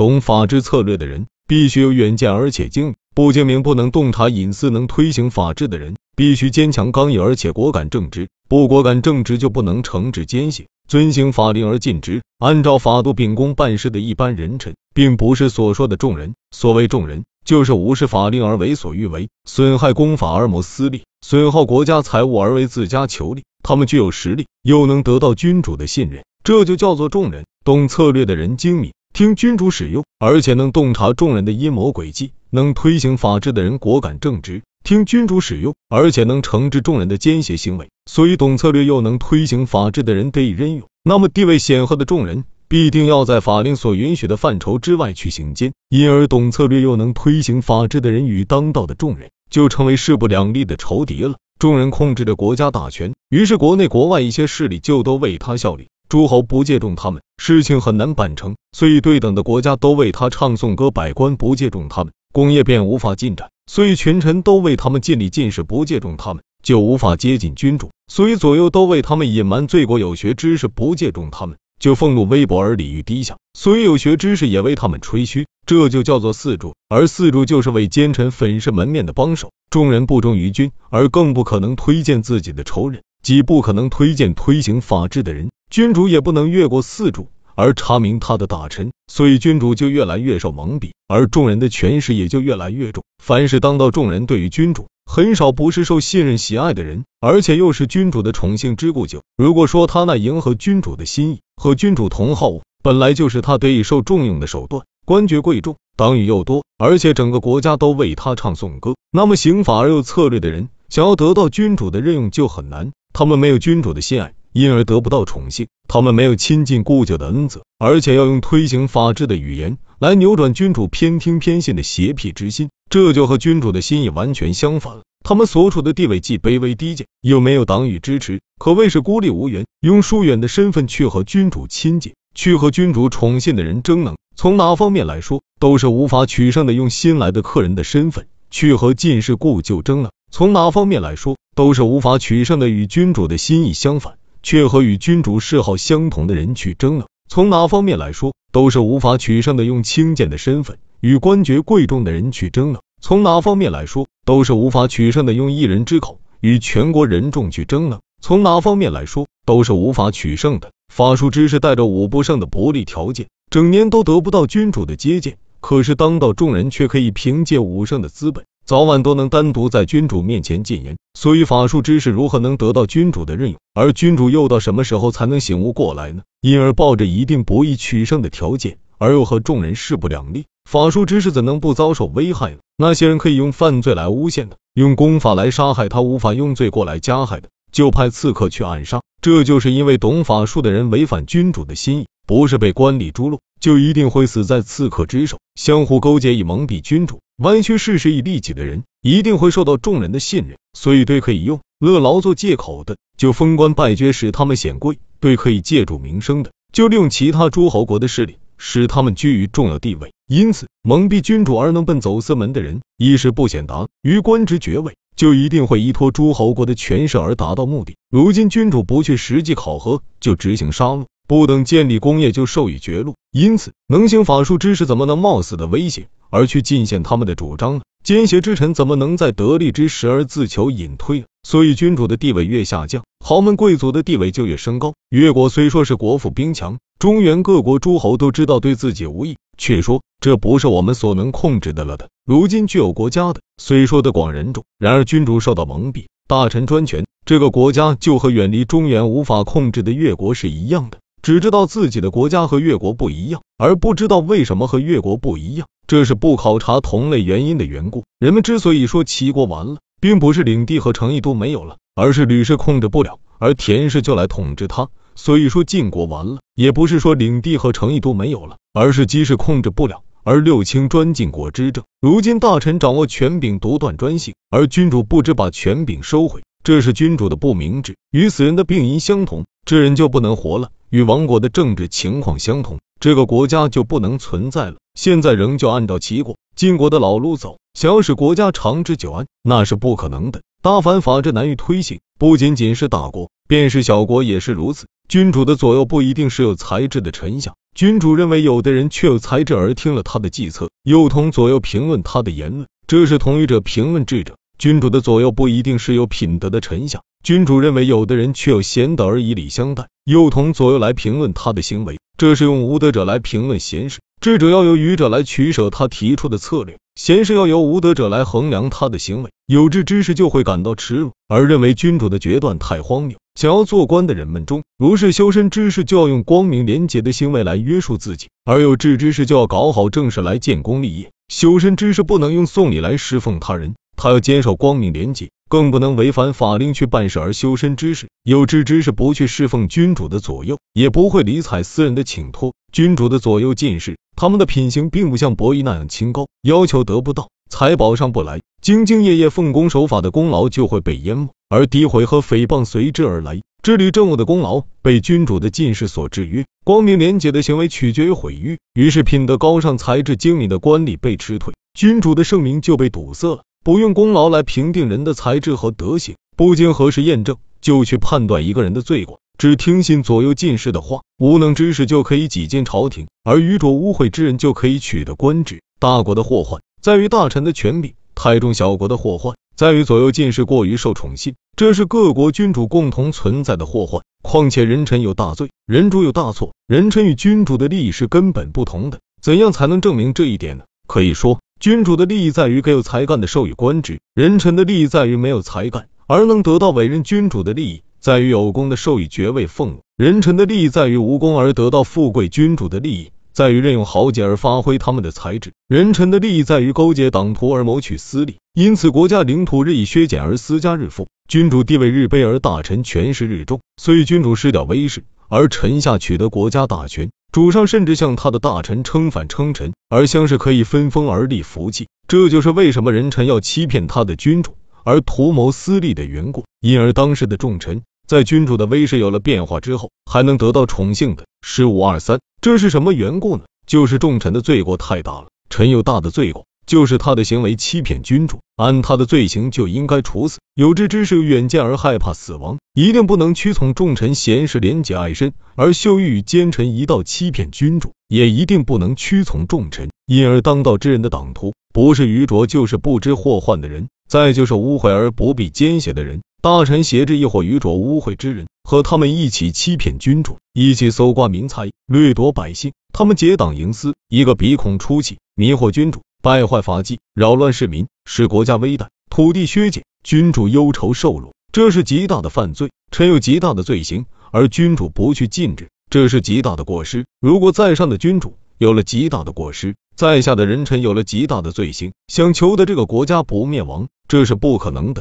懂法治策略的人必须有远见而且精明，不精明不能洞察隐私，能推行法治的人必须坚强刚毅而且果敢正直，不果敢正直就不能惩治奸细，遵行法令而尽职，按照法度秉公办事的一般人臣，并不是所说的众人。所谓众人，就是无视法令而为所欲为，损害公法而谋私利，损耗国家财物而为自家求利。他们具有实力，又能得到君主的信任，这就叫做众人。懂策略的人精明，听君主使用，而且能洞察众人的阴谋诡计；能推行法治的人果敢正直，听君主使用，而且能惩治众人的奸邪行为。所以，懂策略又能推行法治的人得以任用。那么，地位显赫的众人必定要在法令所允许的范畴之外去行奸，因而懂策略又能推行法治的人与当道的众人就成为势不两立的仇敌了。众人控制着国家大权，于是国内国外一些势力就都为他效力。诸侯不借重他们，事情很难办成；所以对等的国家都为他唱颂歌，百官不借重他们，工业便无法进展；所以群臣都为他们尽力尽事，不借重他们，就无法接近君主；所以左右都为他们隐瞒罪过，有学知识不借重他们，就俸禄微薄而礼遇低下；所以有学知识也为他们吹嘘，这就叫做四柱。而四柱就是为奸臣粉饰门面的帮手。众人不忠于君，而更不可能推荐自己的仇人，既不可能推荐推行法治的人，君主也不能越过四柱而查明他的大臣，所以君主就越来越受蒙蔽，而众人的权势也就越来越重。凡是当到众人对于君主很少不是受信任喜爱的人，而且又是君主的宠幸之故，就如果说他那迎合君主的心意和君主同好本来就是他得以受重用的手段。官爵贵重，党羽又多，而且整个国家都为他唱颂歌。那么刑法而又策略的人，想要得到君主的任用就很难。他们没有君主的心爱，因而得不到宠幸；他们没有亲近故旧的恩泽，而且要用推行法治的语言来扭转君主偏听偏信的邪僻之心，这就和君主的心意完全相反了。他们所处的地位既卑微低贱，又没有党羽支持，可谓是孤立无援。用疏远的身份去和君主亲近，去和君主宠信的人争能。从哪方面来说，都是无法取胜的。用新来的客人的身份去和近世故旧争能，从哪方面来说，都是无法取胜的。与君主的心意相反，却和与君主嗜好相同的人去争了，从哪方面来说，都是无法取胜的。用轻贱的身份与官爵贵重的人去争了，从哪方面来说，都是无法取胜的。用一人之口与全国人众去争了，从哪方面来说，都是无法取胜的。法术之士带着五不胜的不利条件。整年都得不到君主的接见，可是当到众人却可以凭借武圣的资本，早晚都能单独在君主面前进言。所以法术之士如何能得到君主的任用？而君主又到什么时候才能醒悟过来呢？因而抱着一定不易取胜的条件，而又和众人势不两立，法术之士怎能不遭受危害呢？那些人可以用犯罪来诬陷他，用功法来杀害他，无法用罪过来加害的，就派刺客去暗杀。这就是因为懂法术的人违反君主的心意。不是被官吏诛戮，就一定会死在刺客之手。相互勾结以蒙蔽君主、弯曲事实以利己的人，一定会受到众人的信任。所以，对可以用乐劳做借口的，就封官拜爵，使他们显贵；对可以借助名声的，就利用其他诸侯国的势力，使他们居于重要地位。因此，蒙蔽君主而能奔走私门的人，一是不显达于官职爵位，就一定会依托诸侯国的权势而达到目的。如今君主不去实际考核，就执行杀戮。不等建立功业就授予爵禄，因此能行法术之士怎么能冒死的威胁而去进献他们的主张呢？奸邪之臣怎么能在得利之时而自求隐退？所以君主的地位越下降，豪门贵族的地位就越升高。越国虽说是国富兵强，中原各国诸侯都知道对自己无益，却说这不是我们所能控制的了的。如今具有国家的，虽说的广人众，然而君主受到蒙蔽，大臣专权，这个国家就和远离中原无法控制的越国是一样的。只知道自己的国家和越国不一样，而不知道为什么和越国不一样，这是不考察同类原因的缘故。人们之所以说齐国完了，并不是领地和城邑都没有了，而是吕氏控制不了，而田氏就来统治他；所以说晋国完了，也不是说领地和城邑都没有了，而是姬氏控制不了，而六卿专晋国之政。如今大臣掌握权柄，独断专行，而君主不知把权柄收回，这是君主的不明智。与死人的病因相同，这人就不能活了。与亡国的政治情况相同，这个国家就不能存在了。现在仍旧按照齐国、晋国的老路走，想要使国家长治久安，那是不可能的。大凡法治难于推行，不仅仅是大国，便是小国也是如此。君主的左右不一定是有才智的臣下。君主认为有的人确有才智而听了他的计策，又同左右评论他的言论，这是同一者评论智者。君主的左右不一定是有品德的臣下。君主认为有的人却有贤德而以礼相待，又同左右来评论他的行为，这是用无德者来评论贤士。智者要由愚者来取舍他提出的策略，贤士要由无德者来衡量他的行为。有志之士就会感到耻辱，而认为君主的决断太荒谬。想要做官的人们中，如是修身之士就要用光明廉洁的行为来约束自己，而有志之士就要搞好政事来建功立业。修身之士不能用送礼来侍奉他人，他要坚守光明廉洁，更不能违反法令去办事。而修身之士、有志之士不去侍奉君主的左右，也不会理睬私人的请托。君主的左右进士。他们的品行并不像伯夷那样清高，要求得不到，财宝上不来，兢兢业业奉公守法的功劳就会被淹没，而诋毁和诽谤随之而来。治理政务的功劳被君主的进士所制约，光明廉洁的行为取决于毁誉，于是品德高尚、才智精明的官吏被辞退，君主的圣名就被堵塞了。不用功劳来评定人的才智和德行，不经核实验证就去判断一个人的罪过。只听信左右进士的话，无能之士就可以挤进朝廷，而愚拙污秽之人就可以取得官职。大国的祸患在于大臣的权柄太重，小国的祸患在于左右进士过于受宠信，这是各国君主共同存在的祸患。况且人臣有大罪，人主有大错，人臣与君主的利益是根本不同的。怎样才能证明这一点呢？可以说，君主的利益在于给有才干的授予官职，人臣的利益在于没有才干而能得到委任。君主的利益。在于有功的授予爵位俸禄，人臣的利益在于无功而得到富贵；君主的利益在于任用豪杰而发挥他们的才智，人臣的利益在于勾结党徒而谋取私利。因此，国家领土日益削减而私家日富，君主地位日卑而大臣权势日重。所以，君主失掉威势，而臣下取得国家大权，主上甚至向他的大臣称反称臣，而相是可以分封而立福晋。这就是为什么人臣要欺骗他的君主而图谋私利的缘故。因而，当时的重臣。在君主的威势有了变化之后，还能得到宠幸的十五二三，这是什么缘故呢？就是重臣的罪过太大了。臣有大的罪过，就是他的行为欺骗君主，按他的罪行就应该处死。有志之士有远见而害怕死亡，一定不能屈从重臣贤士廉洁爱身而秀玉与奸臣一道欺骗君主，也一定不能屈从重臣因而当道之人的党徒，不是愚拙就是不知祸患的人，再就是污秽而不必奸邪的人。大臣挟制亦或愚拙污秽之人，和他们一起欺骗君主，一起搜刮民财，掠夺百姓。他们结党营私，一个鼻孔出气，迷惑君主，败坏法纪，扰乱市民，使国家危殆，土地削减，君主忧愁受辱，这是极大的犯罪。臣有极大的罪行，而君主不去禁止，这是极大的过失。如果在上的君主有了极大的过失，在下的人臣有了极大的罪行，想求得这个国家不灭亡，这是不可能的。